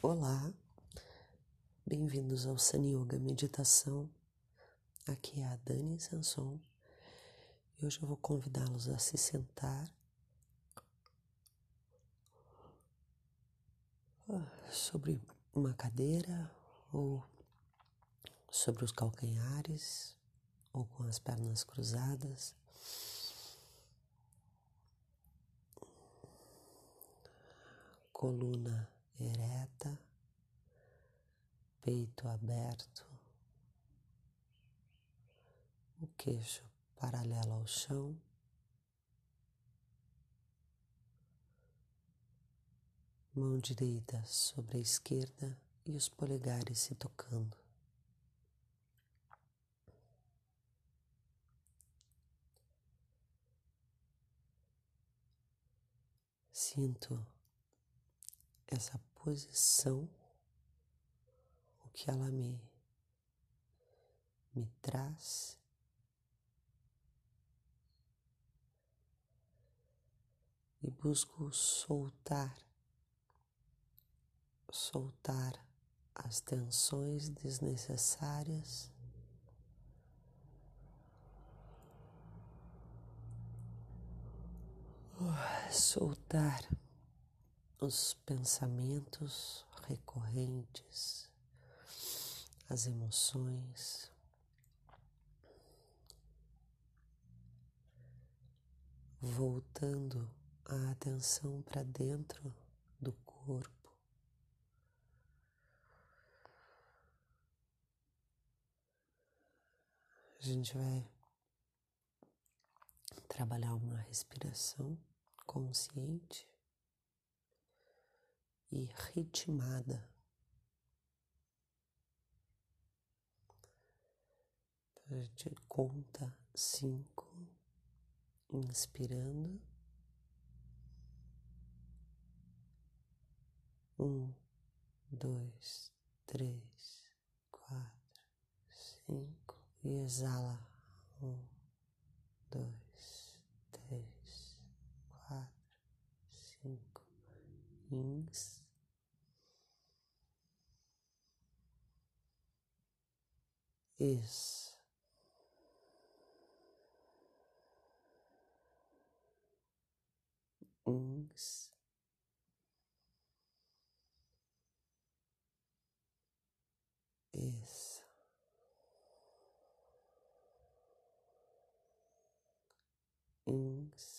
Olá, bem-vindos ao Sun Yoga Meditação. Aqui é a Dani Sanson e hoje eu vou convidá-los a se sentar sobre uma cadeira ou sobre os calcanhares ou com as pernas cruzadas. Coluna ereta, peito aberto, o queixo paralelo ao chão. Mão direita sobre a esquerda e os polegares se tocando. Sinto essa posição, o que ela me, me traz. E busco soltar, soltar as tensões desnecessárias. Soltar os pensamentos recorrentes, as emoções. Voltando a atenção para dentro do corpo. A gente vai trabalhar uma respiração consciente e ritmada. A gente conta cinco, inspirando. Um, dois, três, quatro, cinco e exala. Um, dois, três, quatro, cinco. Ins. Is. Ins. Is. Ins.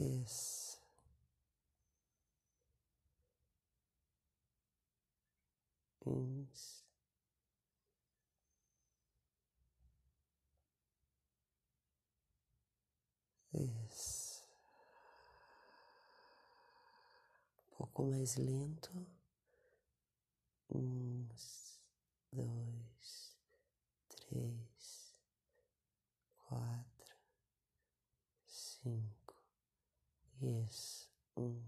Is. Ins. Isso. Um pouco mais lento. Um, dois, três, quatro, cinco. Isso. Um,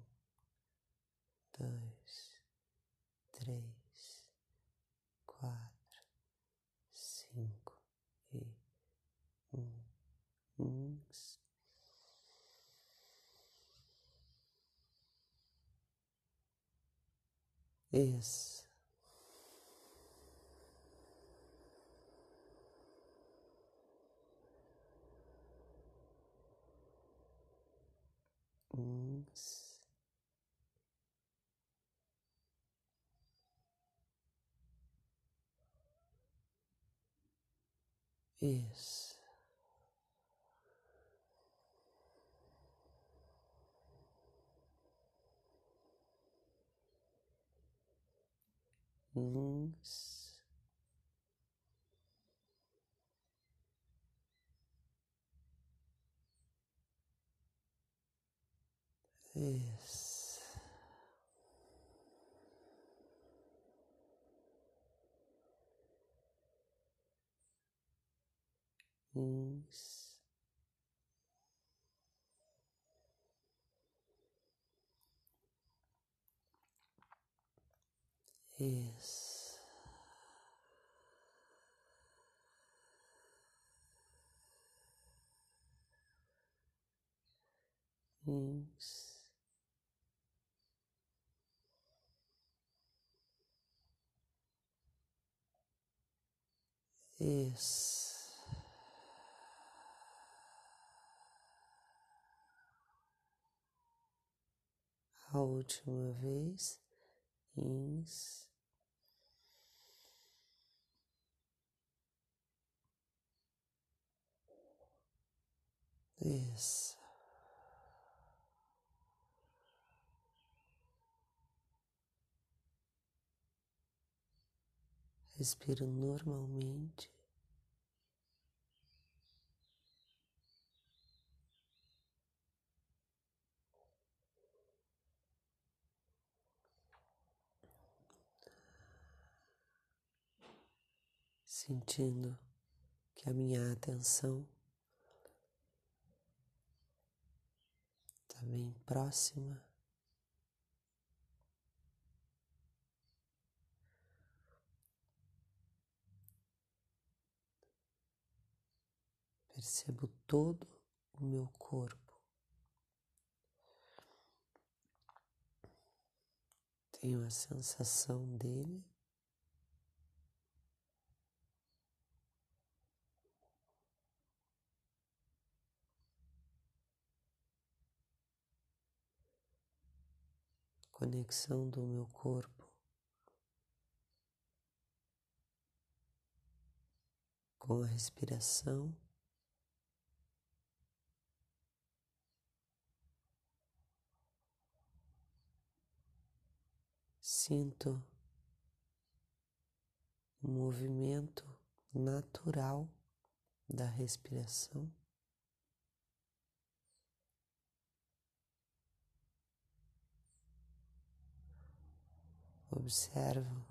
dois, três, quatro, cinco e um. Uns. Isso. Uns. Isso. Yes. This. Isso. Isso. A última vez. Ins. Isso. Respira normalmente. Sentindo que a minha atenção bem próxima Percebo todo o meu corpo. Tenho a sensação dele. Conexão do meu corpo com a respiração. Sinto o movimento natural da respiração. Observo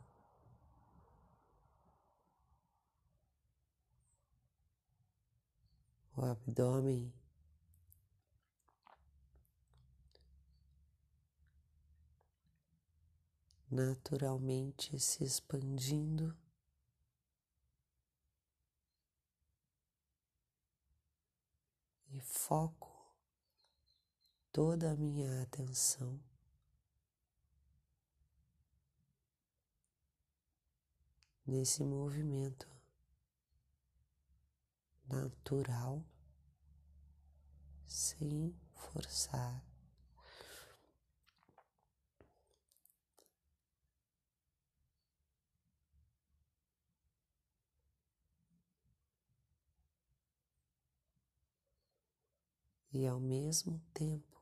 o abdômen naturalmente se expandindo. E foco toda a minha atenção nesse movimento natural, sem forçar. E ao mesmo tempo,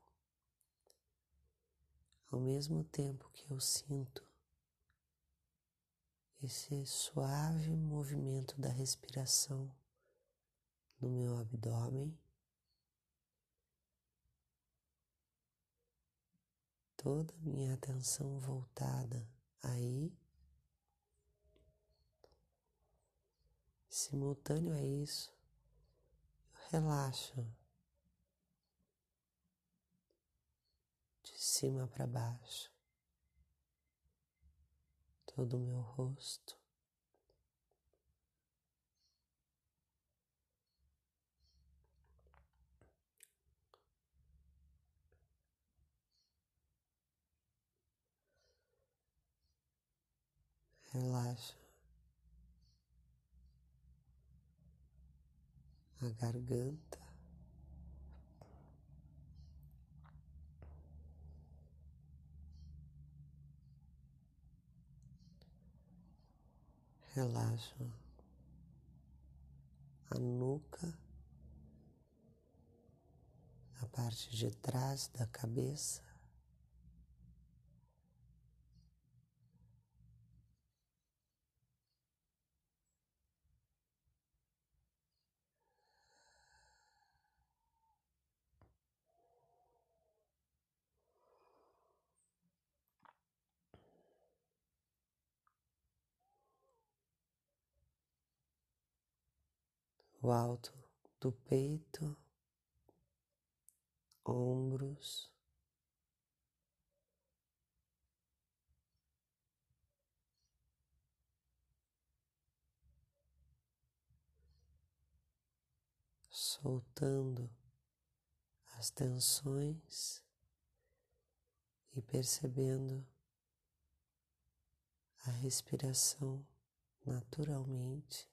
ao mesmo tempo que eu sinto esse suave movimento da respiração no meu abdômen, toda a minha atenção voltada aí, simultâneo a isso, relaxo de cima para baixo, todo o meu rosto. Relaxa a garganta. Relaxo a nuca, a parte de trás da cabeça. O alto do peito, ombros, soltando as tensões e percebendo a respiração naturalmente.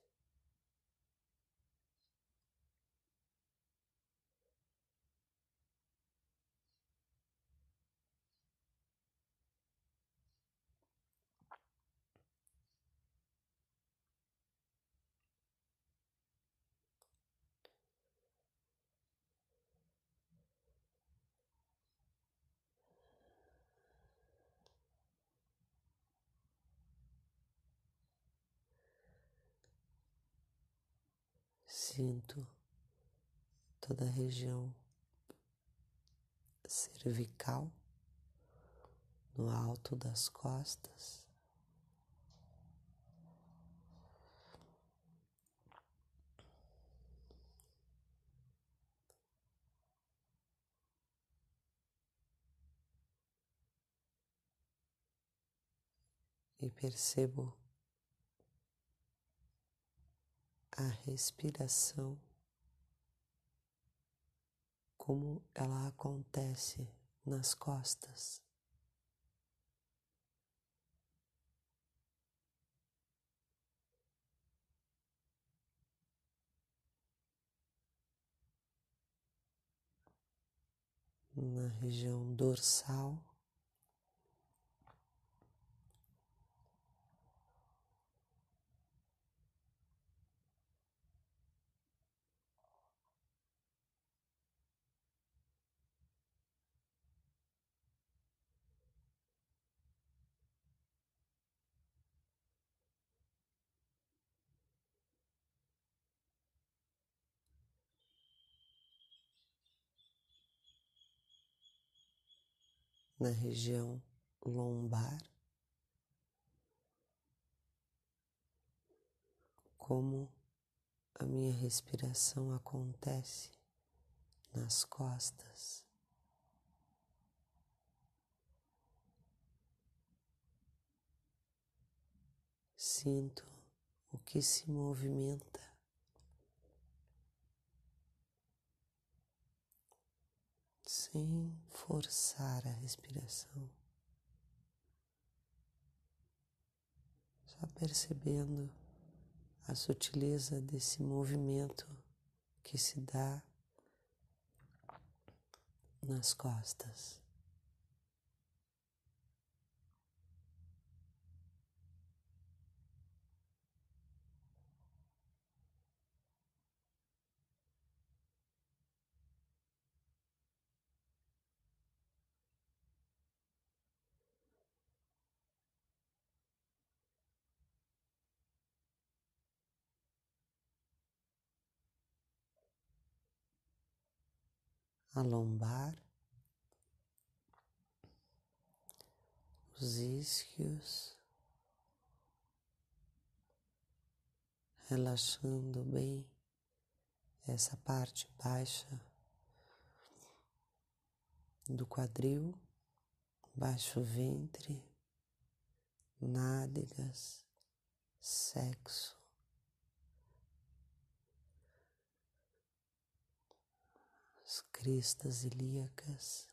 Sinto toda a região cervical, no alto das costas. E percebo a respiração como ela acontece nas costas. Na região dorsal. Na região lombar, como a minha respiração acontece nas costas. Sinto o que se movimenta sem forçar a respiração, só percebendo a sutileza desse movimento que se dá nas costas. A lombar, os isquios, relaxando bem essa parte baixa do quadril, baixo ventre, nádegas, sexo. As crestas ilíacas.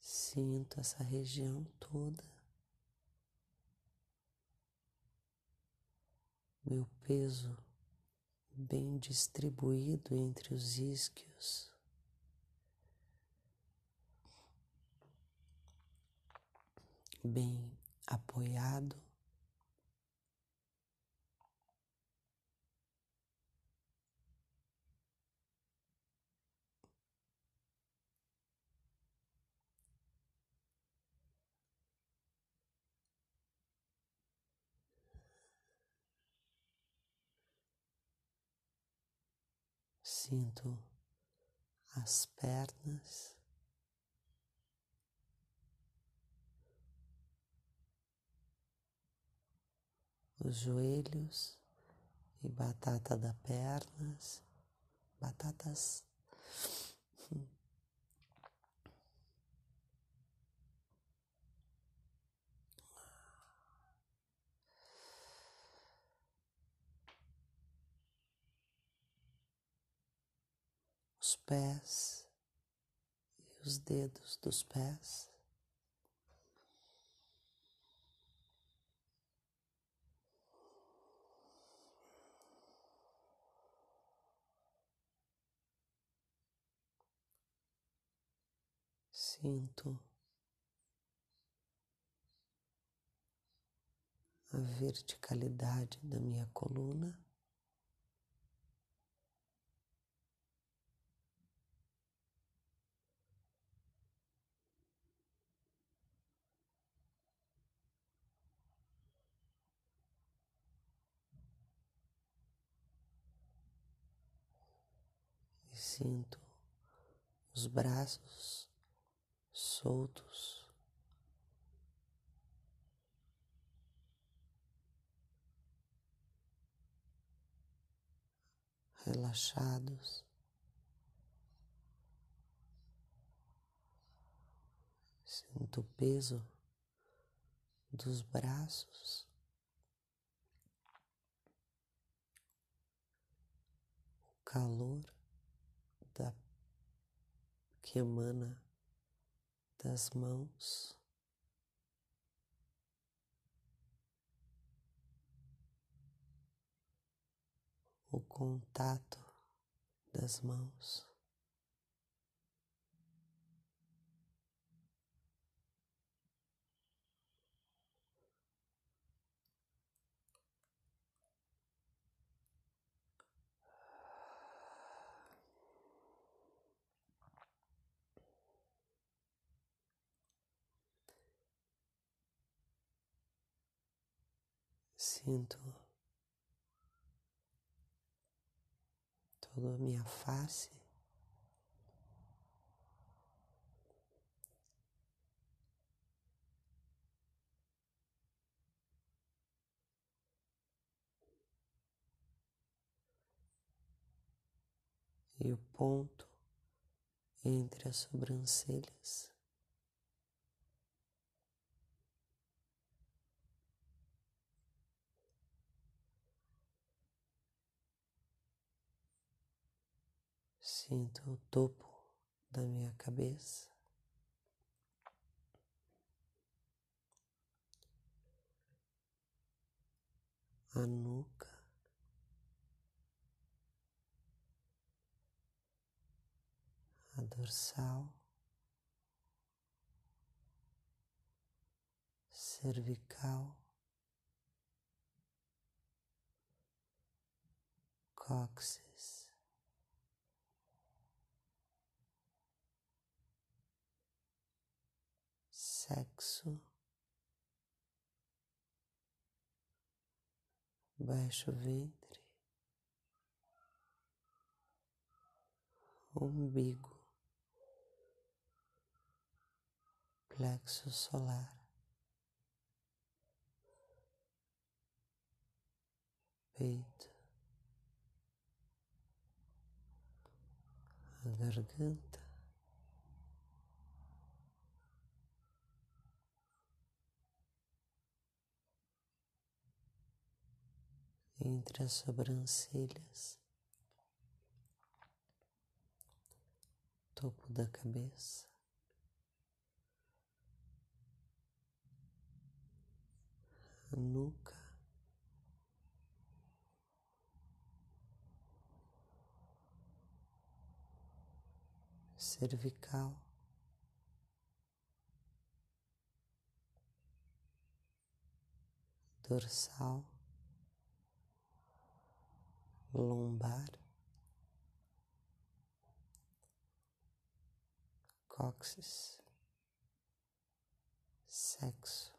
Sinto essa região toda. Meu peso bem distribuído entre os isquios. Bem apoiado Sinto as pernas, os joelhos e batata da pernas, batatas. Os pés e os dedos dos pés. Sinto a verticalidade da minha coluna. Sinto os braços soltos. Relaxados, sinto o peso dos braços, o calor que emana das mãos. O contato das mãos. Sinto toda a minha face. E o ponto entre as sobrancelhas. Sinto o topo da minha cabeça. A nuca, a dorsal, cervical, cóccix. Sexo, baixo ventre, umbigo, plexo solar. Peito, a garganta, entre as sobrancelhas, topo da cabeça. Nuca, cervical, dorsal, lombar, cóccix, sexo,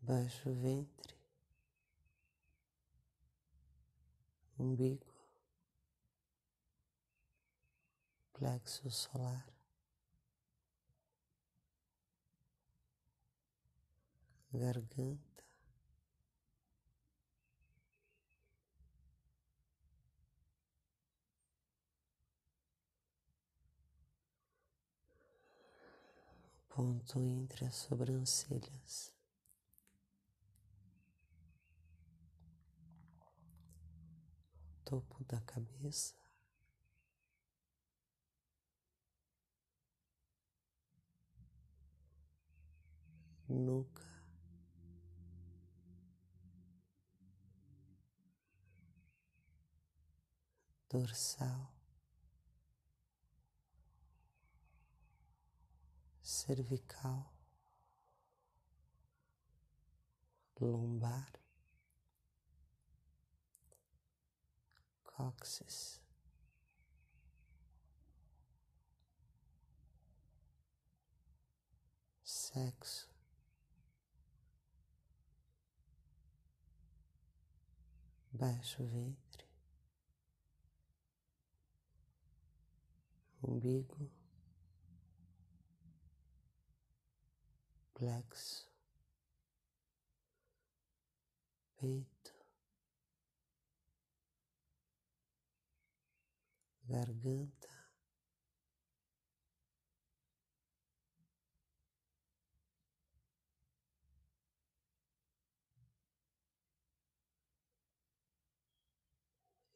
baixo ventre, umbigo, plexo solar. Garganta, ponto entre as sobrancelhas. Topo da cabeça, nuca, dorsal, cervical, lombar, cóccix. Sexo, baixo ventre. Umbigo, plexo, peito, garganta,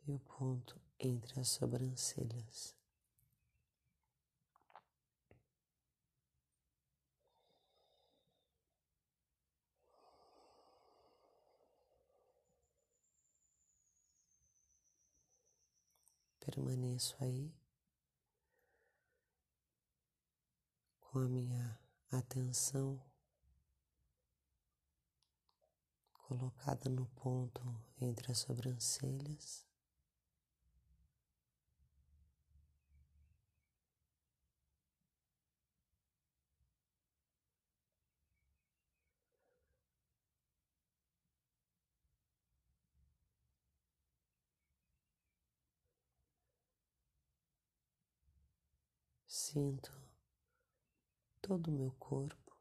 e o ponto entre as sobrancelhas. Permaneço aí com a minha atenção colocada no ponto entre as sobrancelhas. Sinto todo o meu corpo.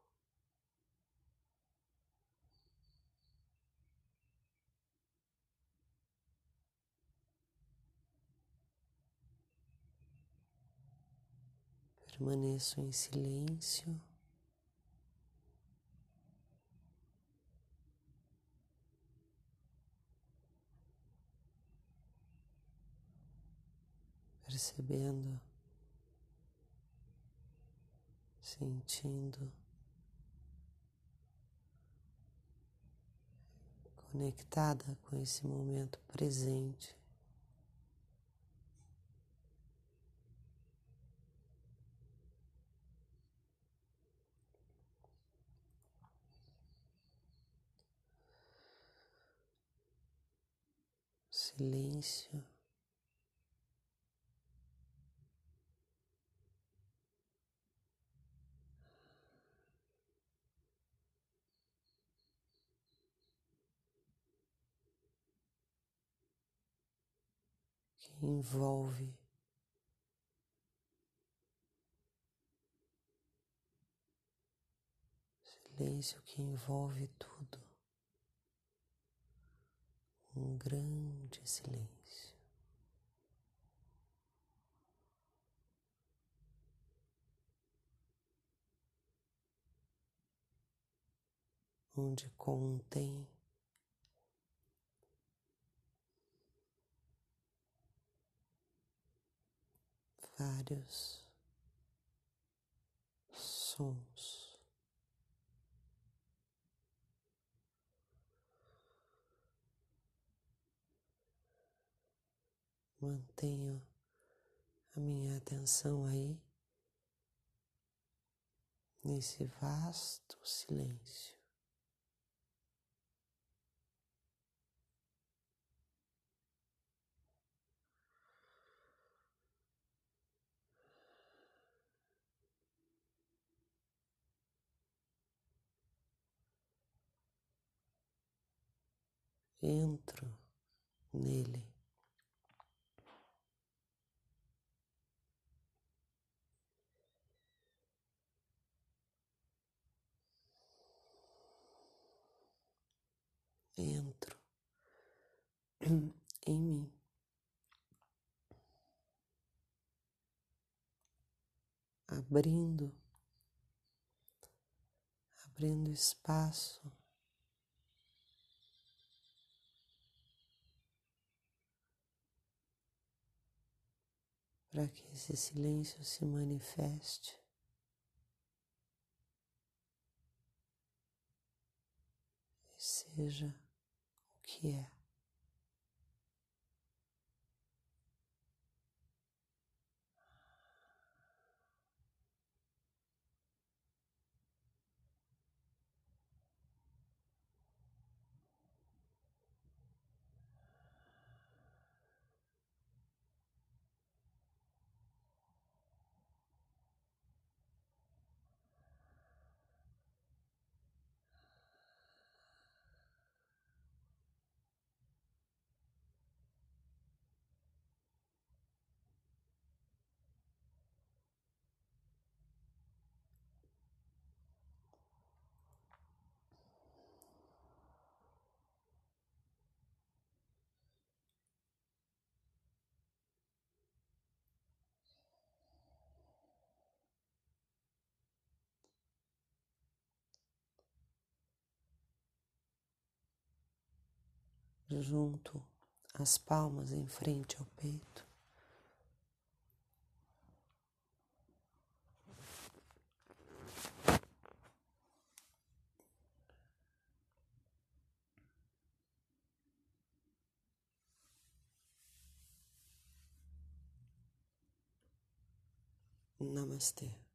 Permaneço em silêncio. Percebendo sentindo, conectada com esse momento presente. Silêncio. que envolve silêncio que envolve tudo, um grande silêncio. Onde contém vários sons. Mantenho a minha atenção aí, nesse vasto silêncio. Entro nele. Entro em mim. Abrindo, abrindo espaço para que esse silêncio se manifeste. E seja o que é. Junto as palmas em frente ao peito. Namastê.